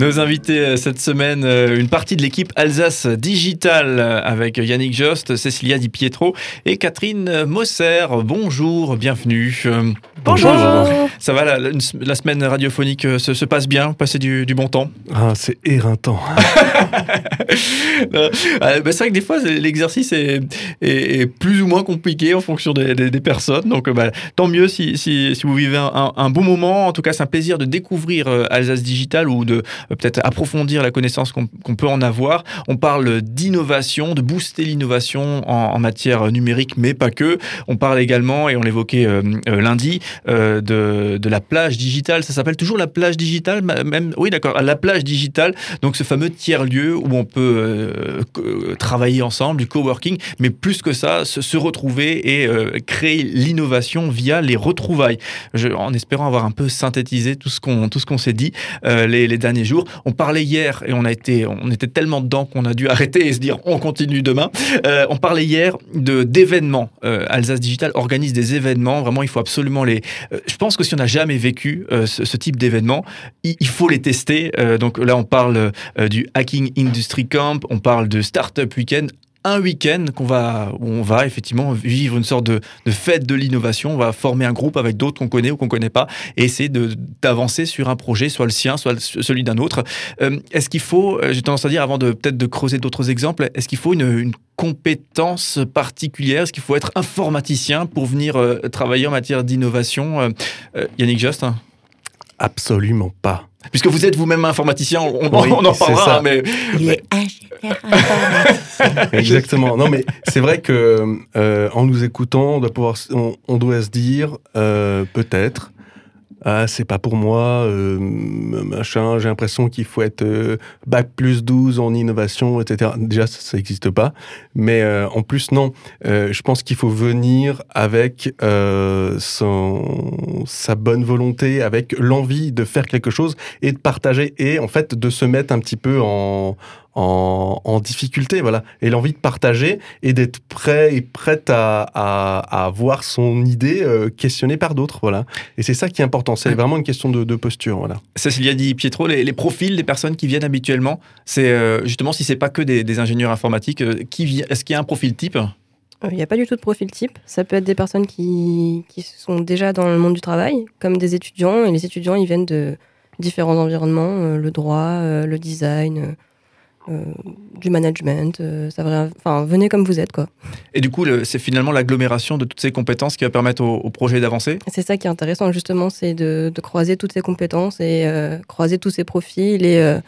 Nos invités euh, cette semaine, euh, une partie de l'équipe Alsace Digital euh, avec Yannick Jost, Cécilia Di Pietro et Catherine Mosser. Bonjour, bienvenue. Bonjour. Ça va, la, la semaine radiophonique se, se, passe bien Passez du, du bon temps? Ah, C'est éreintant. bah, c'est vrai que des fois, l'exercice est, est, est, plus ou moins compliqué en fonction des, des, des personnes. Donc, bah, tant mieux si, si, si vous vivez un, un, bon moment. En tout cas, c'est un plaisir de découvrir Alsace Digital ou de peut-être approfondir la connaissance qu'on qu peut en avoir. On parle d'innovation, de booster l'innovation en, matière numérique, mais pas que. On parle également, et on l'évoquait euh, euh, lundi, euh, de, la plage digitale. Ça s'appelle toujours la plage digitale même? Oui, d'accord, la plage digitale. Donc ce fameux tiers-lieu où on peut euh, travailler ensemble, du coworking, mais plus que ça, se, retrouver et euh, créer l'innovation via les retrouvailles. En espérant avoir un peu synthétisé tout ce qu'on qu'on s'est dit euh, les derniers jours. On parlait hier et on a été, on était tellement dedans qu'on a dû arrêter et se dire on continue demain. Euh, on parlait hier de d'événements. Euh, Alsace Digital organise des événements. Vraiment, il faut absolument les. Euh, je pense que si on n'a jamais vécu ce, type d'événement, il, faut les tester. Donc là, on parle du Hacking Industry Camp, on parle de Startup Weekend un week-end qu'on va, où on va effectivement vivre une sorte de, fête de l'innovation. On va former un groupe avec d'autres qu'on connaît ou qu'on connaît pas et essayer d'avancer sur un projet, soit le sien, soit celui d'un autre. Euh, est-ce qu'il faut, euh, j'ai tendance à dire avant de peut-être de creuser d'autres exemples, est-ce qu'il faut une, compétence particulière? Est-ce qu'il faut être informaticien pour venir euh, travailler en matière d'innovation? Yannick Just Absolument pas. Puisque vous êtes vous-même informaticien, on, oui, on en parlera. Ça. Mais... Il est. Exactement. Non, mais c'est vrai que euh, en nous écoutant, on doit, pouvoir, on, on doit se dire euh, peut-être. Ah, c'est pas pour moi, euh, machin, j'ai l'impression qu'il faut être euh, bac plus 12 en innovation, etc. Déjà, ça n'existe pas. Mais euh, en plus, non. Euh, je pense qu'il faut venir avec euh, son, sa bonne volonté, avec l'envie de faire quelque chose et de partager et en fait de se mettre un petit peu en, en, en, difficulté, voilà, et l'envie de partager et d'être prêt et prête à, à, à voir son idée euh, questionnée par d'autres, voilà. Et c'est ça qui est important, c'est vraiment une question de, de posture, voilà. Cécilia dit Pietro, les, les, profils des personnes qui viennent habituellement, c'est euh, justement si c'est pas que des, des, ingénieurs informatiques, euh, qui est-ce qu'il y a un profil type? Il n'y a pas du tout de profil type. Ça peut être des personnes qui, qui sont déjà dans le monde du travail, comme des étudiants. Et les étudiants, ils viennent de différents environnements, euh, le droit, euh, le design, euh, du management. Euh, ça va, enfin, venez comme vous êtes, quoi. Et du coup, c'est finalement l'agglomération de toutes ces compétences qui va permettre au, au projet d'avancer? C'est ça qui est intéressant, justement, c'est de, de, croiser toutes ces compétences et euh, croiser tous ces profils et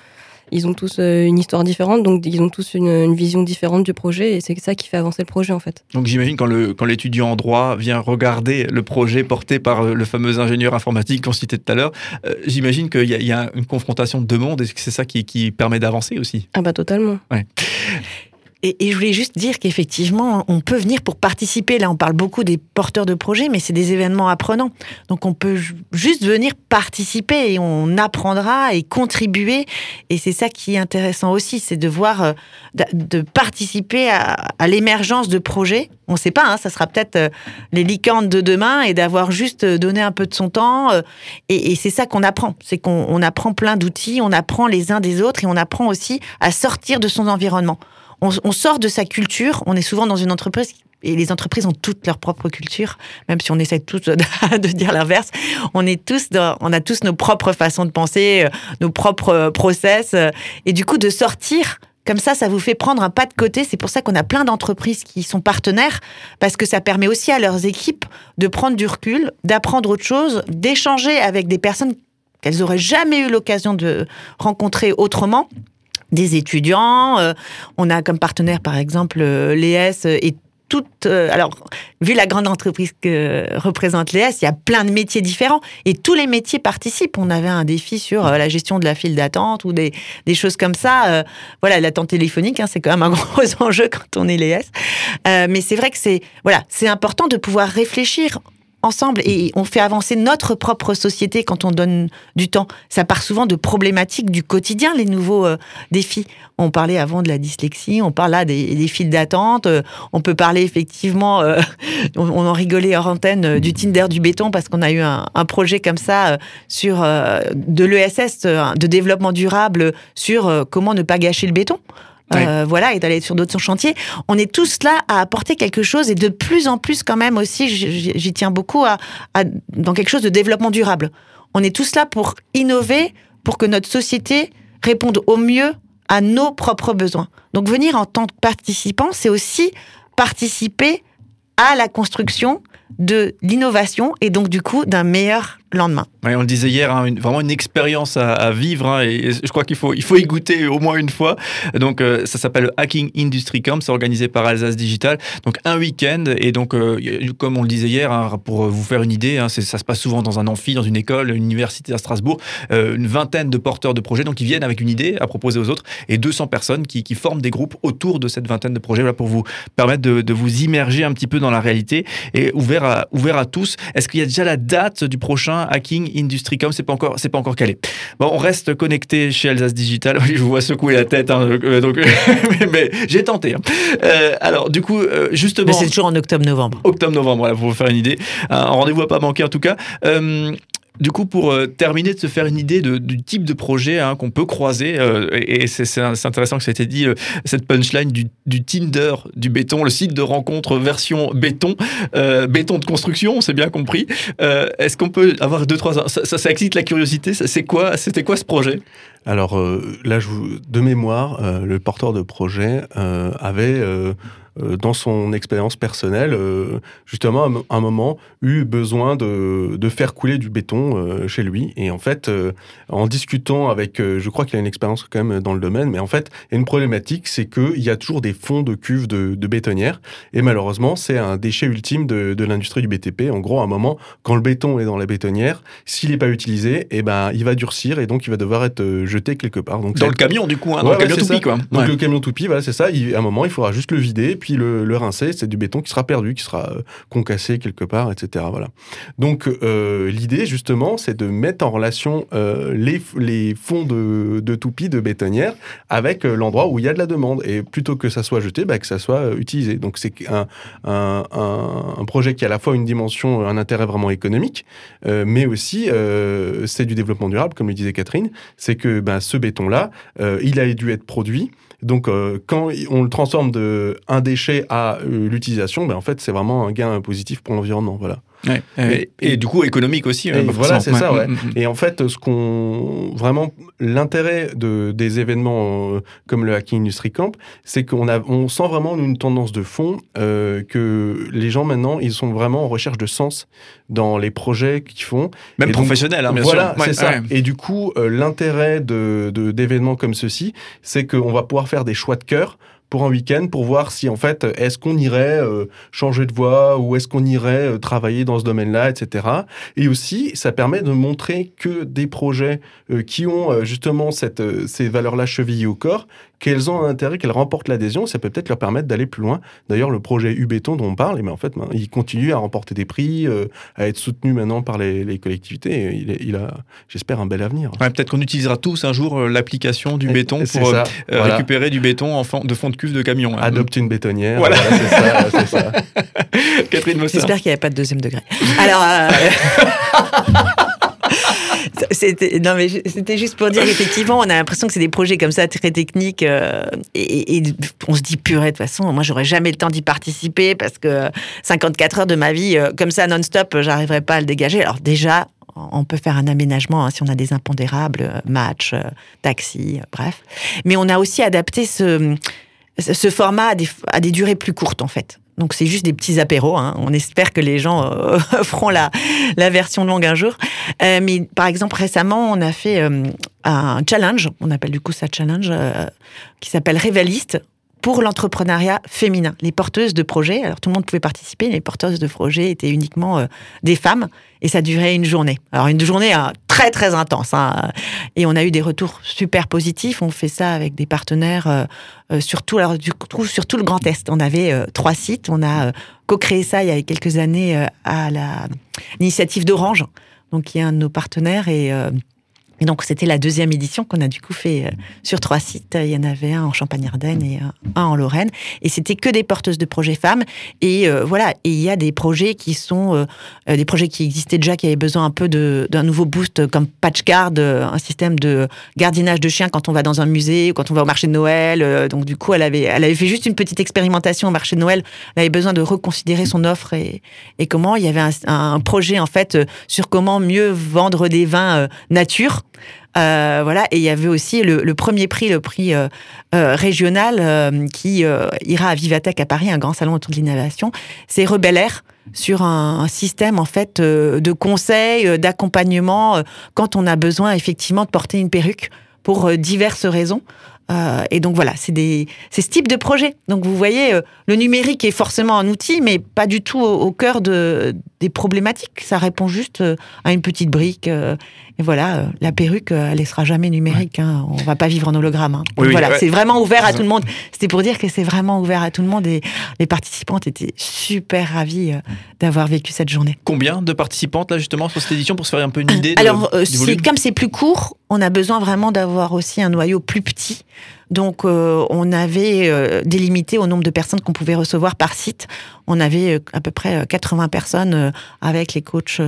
ils ont tous euh, une histoire différente, donc ils ont tous une, une vision différente du projet, et c'est ça qui fait avancer le projet en fait. Donc j'imagine quand le quand l'étudiant en droit vient regarder le projet porté par le fameux ingénieur informatique qu'on citait tout à l'heure, euh, j'imagine qu'il y, y, a une confrontation de deux mondes, et c'est ça qui, qui permet d'avancer aussi. Ah bah totalement. Ouais. Et, je voulais juste dire qu'effectivement, on peut venir pour participer. Là, on parle beaucoup des porteurs de projets, mais c'est des événements apprenants. Donc, on peut juste venir participer et on apprendra et contribuer. Et c'est ça qui est intéressant aussi, c'est de voir, euh, de participer à, l'émergence de projets. On ne sait pas, hein, ça sera peut-être euh, les licornes de demain et d'avoir juste donné un peu de son temps. Euh, et c'est ça qu'on apprend. C'est qu'on apprend plein d'outils, on apprend les uns des autres et on apprend aussi à sortir de son environnement on, on, sort de sa culture. On est souvent dans une entreprise et les entreprises ont toutes leur propre culture, même si on essaie tous de, dire l'inverse. On est tous, dans, on a tous nos propres façons de penser, nos propres process, et du coup de sortir. Comme ça, ça vous fait prendre un pas de côté. C'est pour ça qu'on a plein d'entreprises qui sont partenaires, parce que ça permet aussi à leurs équipes de prendre du recul, d'apprendre autre chose, d'échanger avec des personnes qu'elles n'auraient jamais eu l'occasion de rencontrer autrement des étudiants. Euh, on a comme partenaire, par exemple, euh, l'ES et toutes. Euh, alors, vu la grande entreprise que représente l'ES, il y a plein de métiers différents et tous les métiers participent. On avait un défi sur euh, la gestion de la file d'attente ou des, choses comme ça. Euh, voilà, l'attente téléphonique, hein, c'est quand même un gros enjeu quand on est l'ES. mais c'est vrai que c'est voilà, c'est important de pouvoir réfléchir ensemble et on fait avancer notre propre société quand on donne du temps. Ça part souvent de problématiques du quotidien, les nouveaux euh, défis. On parlait avant de la dyslexie, on parle là des, des files d'attente, euh, on peut parler effectivement, euh, on, en rigolait hors antenne, du Tinder du béton parce qu'on a eu un, un, projet comme ça sur de l'ESS, de développement durable, sur comment ne pas gâcher le béton. Euh, voilà, et d'aller sur d'autres chantiers. On est tous là à apporter quelque chose et de plus en plus quand même aussi, j'y tiens beaucoup, à, à, dans quelque chose de développement durable. On est tous là pour innover, pour que notre société réponde au mieux à nos propres besoins. Donc venir en tant que participant, c'est aussi participer à la construction de l'innovation et donc du coup d'un meilleur lendemain. on le disait hier, hein, vraiment une expérience à, vivre hein, je crois qu'il faut, il faut y goûter au moins une fois. Donc euh, ça s'appelle Hacking Industry Camp, c'est organisé par Alsace Digital. Donc un week-end et donc euh, comme on le disait hier, hein, pour vous faire une idée, ça se passe souvent dans un amphi, dans une école, une université à Strasbourg, euh, une vingtaine de porteurs de projets donc ils viennent avec une idée à proposer aux autres et 200 personnes qui, forment des groupes autour de cette vingtaine de projets voilà, pour vous permettre de, vous immerger un petit peu dans la réalité et ouvert à tous. Est-ce qu'il y a déjà la date du prochain Hacking Industricom, c'est pas encore, c'est pas encore calé. Bon, on reste connecté chez Alsace Digital. Oui, je vous vois secouer la tête, hein, donc, mais, mais j'ai tenté. Hein. Euh, alors, du coup, euh, justement. Mais c'est toujours en octobre-novembre. Octobre-novembre, voilà, pour vous faire une idée. Un rendez-vous à pas manquer en tout cas. Euh, du coup, pour euh, terminer, de se faire une idée du type de projet hein, qu'on peut croiser, euh, et, c'est intéressant que ça ait été dit, euh, cette punchline du, Tinder du béton, le site de rencontre version béton, béton de construction, on s'est bien compris. Est-ce qu'on peut avoir deux, trois... Ça, ça, ça excite la curiosité, c'est quoi, c'était quoi ce projet? Alors là, de mémoire, le porteur de projet avait dans son expérience personnelle, euh, justement, à un moment, eu besoin de, de faire couler du béton euh, chez lui. Et en fait, en discutant avec, je crois qu'il a une expérience quand même dans le domaine, mais en fait, il y a une problématique, c'est qu'il y a toujours des fonds de cuves de, de bétonnières. Et malheureusement, c'est un déchet ultime de, de l'industrie du BTP. En gros, à un moment, quand le béton est dans la bétonnière, s'il n'est pas utilisé, eh ben, il va durcir et donc il va devoir être jeté quelque part. Donc, dans le camion, du coup, hein, dans ouais, le camion toupie, quoi. Donc ouais. le camion toupie, voilà, c'est ça. Il, à un moment, il faudra juste le vider puis le, le rincer, c'est du béton qui sera perdu, qui sera euh, concassé quelque part, etc. Voilà. Donc euh, l'idée justement, c'est de mettre en relation euh, les, les fonds de, de toupie, de bétonnière, avec l'endroit où il y a de la demande. Et plutôt que ça soit jeté, bah, que ça soit utilisé. Donc c'est un, un, projet qui a à la fois une dimension, un intérêt vraiment économique, mais aussi c'est du développement durable, comme le disait Catherine. C'est que bah, ce béton-là, il a dû être produit. Donc, euh, quand on le transforme de un déchet à euh, l'utilisation, ben, en fait, c'est vraiment un gain positif pour l'environnement. Voilà. Ouais, et, et, et, du coup économique aussi. Et voilà, c'est ça. Ouais. Mm -hmm. Et en fait, ce qu'on vraiment l'intérêt de des événements euh, comme le Hacking Industry Camp, c'est qu'on a on sent vraiment une tendance de fond euh, que les gens maintenant ils sont vraiment en recherche de sens dans les projets qu'ils font. Même et professionnels, hein, bien voilà, sûr. C'est ça. Et du coup, euh, l'intérêt de d'événements comme ceci, c'est qu'on va pouvoir faire des choix de cœur pour un week-end pour voir si en fait est-ce qu'on irait euh, changer de voie ou est-ce qu'on irait euh, travailler dans ce domaine-là, etc. Et aussi, ça permet de montrer que des projets euh, qui ont euh, justement cette, euh, ces valeurs-là chevillées au corps, qu'elles ont un intérêt, qu'elles remportent l'adhésion, ça peut peut-être leur permettre d'aller plus loin. D'ailleurs, le projet U-Béton dont on parle, mais eh en fait, ben, il continue à remporter des prix, euh, à être soutenu maintenant par les, les collectivités. Il, il, a, j'espère, un bel avenir. Ouais, peut-être qu'on utilisera tous un jour l'application du et, béton pour ça, voilà. récupérer du béton en fond, de fond de cuve de camion. Hein. Adopter une bétonnière. Voilà, voilà c'est ça. c'est ça. Catherine. J'espère qu'il n'y avait pas de deuxième degré. Alors. Euh... C'était non mais c'était juste pour dire effectivement on a l'impression que c'est des projets comme ça très techniques euh, et, et, on se dit purée de toute façon moi j'aurais jamais le temps d'y participer parce que 54 heures de ma vie euh, comme ça non-stop j'arriverai pas à le dégager. Alors déjà on peut faire un aménagement hein, si on a des impondérables euh, match taxi bref. Mais on a aussi adapté ce ce format à des, à des durées plus courtes en fait donc c'est juste des petits apéros. Hein. On espère que les gens euh, feront la, la version longue un jour. Euh, mais par exemple récemment, on a fait euh, un challenge. On appelle du coup ça challenge euh, qui s'appelle Révaliste pour l'entrepreneuriat féminin, les porteuses de projets. Alors tout le monde pouvait participer, les porteuses de projets étaient uniquement euh, des femmes et ça durait une journée. Alors une journée hein, très très intense hein. et on a eu des retours super positifs. On fait ça avec des partenaires euh, euh, sur tout, le Grand Est. On avait euh, trois sites. On a euh, co-créé ça il y a quelques années euh, à l'initiative d'Orange, donc qui est un de nos partenaires et euh, et donc, c'était la deuxième édition qu'on a du coup fait euh, sur trois sites. Il y en avait un en Champagne-Ardenne et un, un en Lorraine. Et c'était que des porteuses de projets femmes. Et euh, voilà, et il y a des projets qui sont euh, euh, des projets qui existaient déjà, qui avaient besoin un peu d'un nouveau boost, euh, comme Patchguard, euh, un système de gardiennage de chiens quand on va dans un musée ou quand on va au marché de Noël. Euh, Donc, du coup, elle avait, elle avait fait juste une petite expérimentation au marché de Noël. Elle avait besoin de reconsidérer son offre et, et comment. Il y avait un, un projet, en fait, euh, sur comment mieux vendre des vins euh, nature. Euh, voilà, et il y avait aussi le, le premier prix, le prix euh, euh, régional euh, qui euh, ira à Vivatech à Paris, un grand salon autour de l'innovation. C'est Rebel Air sur un, système en fait euh, de conseils, d'accompagnement quand on a besoin effectivement de porter une perruque pour diverses raisons. Euh, et donc voilà, c'est des, ce type de projet. Donc vous voyez, euh, le numérique est forcément un outil, mais pas du tout au, cœur de, des problématiques. Ça répond juste à une petite brique. Et voilà, euh, la perruque, euh, elle ne sera jamais numérique. Hein, on va pas vivre en hologramme. hein. Oui, oui, voilà, ouais. c'est vraiment ouvert à tout le monde. C'était pour dire que c'est vraiment ouvert à tout le monde et les participantes étaient super ravies euh, d'avoir vécu cette journée. Combien de participantes là justement sur cette édition pour se faire un peu une idée Alors, du c'est- volume? comme c'est plus court, on a besoin vraiment d'avoir aussi un noyau plus petit. Donc, euh, on avait euh, délimité au nombre de personnes qu'on pouvait recevoir par site. On avait euh, à peu près euh, 80 personnes euh, avec les coachs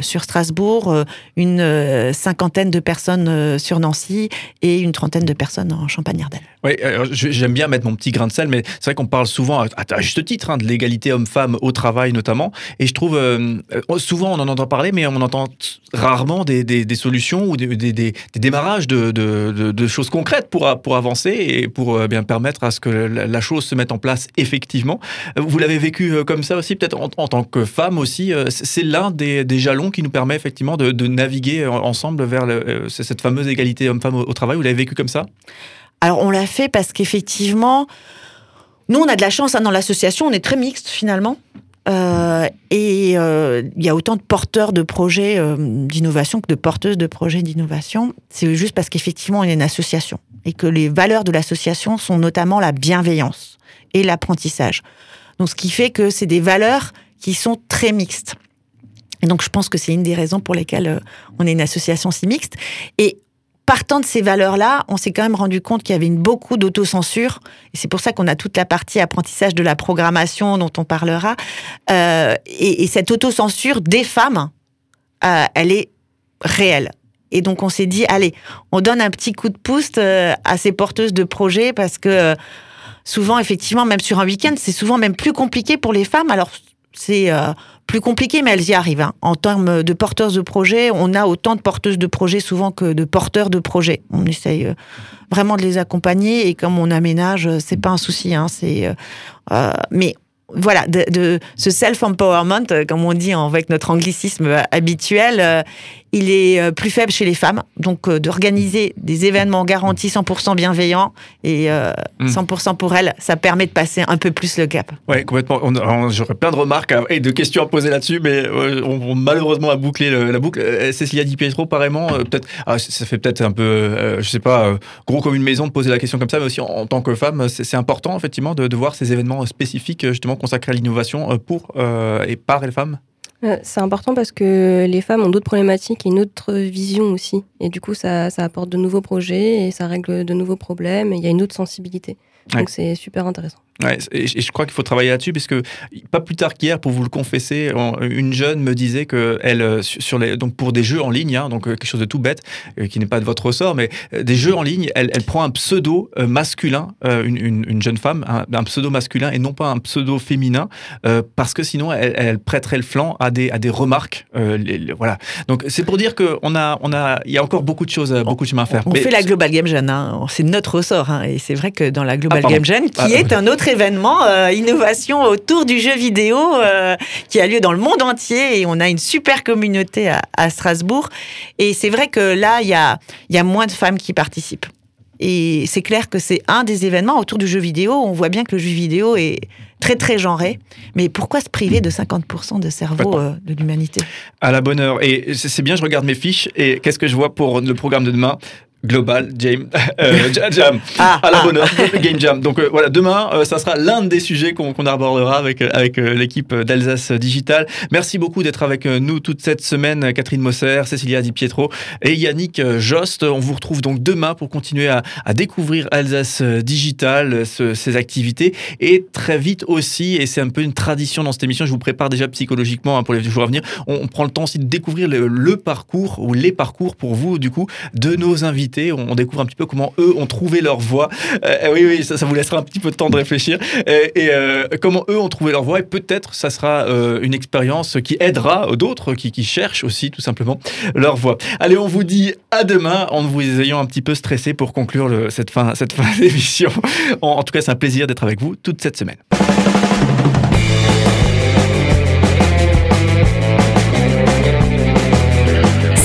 sur Strasbourg, une cinquantaine de personnes sur Nancy et une trentaine de personnes en Champagne-Ardenne. Oui, alors, je- j'aime bien mettre mon petit grain de sel, mais c'est vrai qu'on parle souvent, à, juste titre, hein, de l'égalité homme-femme au travail notamment. Et je trouve, euh, euh, souvent on en entend parler, mais on entend rarement des, solutions ou des, démarrages de, choses concrètes pour, avancer et pour euh, bien permettre à ce que la, chose se mette en place effectivement. Euh, Vous l'avez vécu euh, comme ça aussi, peut-être en, tant que femme aussi. euh, c'est- l'un des, jalons qui nous permet effectivement de, naviguer en- ensemble vers euh, cette fameuse égalité homme-femme au travail. Vous l'avez vécu comme ça? Alors on l'a fait parce qu'effectivement, nous on a de la chance hein, dans l'association, on est très mixte finalement. Euh, et euh, il y a autant de porteurs de projets euh, d'innovation que de porteuses de projets d'innovation. C'est juste parce qu'effectivement on est une association et que les valeurs de l'association sont notamment la bienveillance et l'apprentissage. Donc ce qui fait que c'est des valeurs qui sont très mixtes. Et donc je pense que c'est une des raisons pour lesquelles on est une association si mixte. Et partant de ces valeurs-là, on s'est quand même rendu compte qu'il y avait beaucoup d'autocensure. Et c'est pour ça qu'on a toute la partie apprentissage de la programmation dont on parlera. Euh, et, et cette autocensure des femmes, euh, elle est réelle. Et donc on s'est dit, allez, on donne un petit coup de pouce euh, à ces porteuses de projets parce que souvent, effectivement, même sur un week-end, c'est souvent même plus compliqué pour les femmes. Alors c'est euh, plus compliqué, mais elles y arrivent. hein. En termes de porteuses de projets, on a autant de porteuses de projets souvent que de porteurs de projets. On essaye euh, vraiment de les accompagner et comme on aménage, euh, c'est pas un souci. Hein, c'est, mais voilà, de, ce self-empowerment, comme on dit avec notre anglicisme habituel, il est euh, plus faible chez les femmes. Donc, euh, d'organiser des événements garantis 100% bienveillants et euh, Mm. 100% pour elles, ça permet de passer un peu plus le cap. Ouais, complètement. J'aurais plein de remarques à- et de questions à poser là-dessus, mais euh, on, on malheureusement a bouclé le- la boucle. Euh, Cécilia Di Pietro, pareillement, peut-être, ah, ça fait peut-être un peu, je sais pas, gros comme une maison de poser la question comme ça, mais aussi en, en tant que femme, c'est important effectivement de, de voir ces événements spécifiques justement consacrés à l'innovation pour et par les femmes. Euh, C'est important parce que les femmes ont d'autres problématiques et une autre vision aussi. Et du coup, ça, ça apporte de nouveaux projets et ça règle de nouveaux problèmes. Et il y a une autre sensibilité. Ouais. Donc c'est super intéressant. Ouais, et je crois qu'il faut travailler là-dessus parce que pas plus tard qu'hier, pour vous le confesser, on- une jeune me disait que elle euh, sur les donc pour des jeux en ligne, hein, donc euh, quelque chose de tout bête euh, qui n'est pas de votre ressort, mais des jeux en ligne, elle, elle prend un pseudo masculin, une, une- une jeune femme, un, un pseudo masculin et non pas un pseudo féminin, euh, parce que sinon elle, elle prêterait le flanc à des à des remarques. euh, les- les- voilà. Donc c'est pour dire que on a on a il y a encore beaucoup de choses, beaucoup de chemin à faire. On Mais- fait la Global Game Jeunes, hein. c'est notre ressort. hein. Et c'est vrai que dans la Global Ah, pardon. Game Jeunes, qui Ah, est un autre événement, euh, innovation autour du jeu vidéo, euh, qui a lieu dans le monde entier. Et on a une super communauté à, à Strasbourg. Et c'est vrai que là, il y a, y a moins de femmes qui participent. Et c'est clair que c'est un des événements autour du jeu vidéo. On voit bien que le jeu vidéo est très très genré. Mais pourquoi se priver de 50% de cerveau euh, de l'humanité? À la bonne heure. Et c'est bien, je regarde mes fiches et qu'est-ce que je vois pour le programme de demain? Global Jam, euh, Jam Ah, à la ah. bonne heure, Game Jam. Donc euh, voilà, demain, euh, ça sera l'un des sujets qu'on qu'on abordera avec, euh, avec euh, l'équipe d'Alsace Digital. Merci beaucoup d'être avec euh, nous toute cette semaine, euh, Catherine Mosser, Cécilia Di Pietro et Yannick euh, Jost. On vous retrouve donc demain pour continuer à, à découvrir Alsace euh, Digital, euh, ce- ses activités et très vite aussi, et c'est un peu une tradition dans cette émission, je vous prépare déjà psychologiquement hein, pour les jours à venir, on, on prend le temps aussi de découvrir le, le parcours ou les parcours pour vous du coup de nos invités. On, découvre un petit peu comment eux ont trouvé leur voie. Euh, oui, oui, ça, vous laissera un petit peu de temps de réfléchir. Et, et, euh, comment eux ont trouvé leur voie. Et peut-être ça sera euh, une expérience qui aidera d'autres qui, cherchent aussi tout simplement leur voie. Allez, on vous dit à demain en vous ayant un petit peu stressé pour conclure cette fin, cette fin d'émission. En tout cas, c'est un plaisir d'être avec vous toute cette semaine.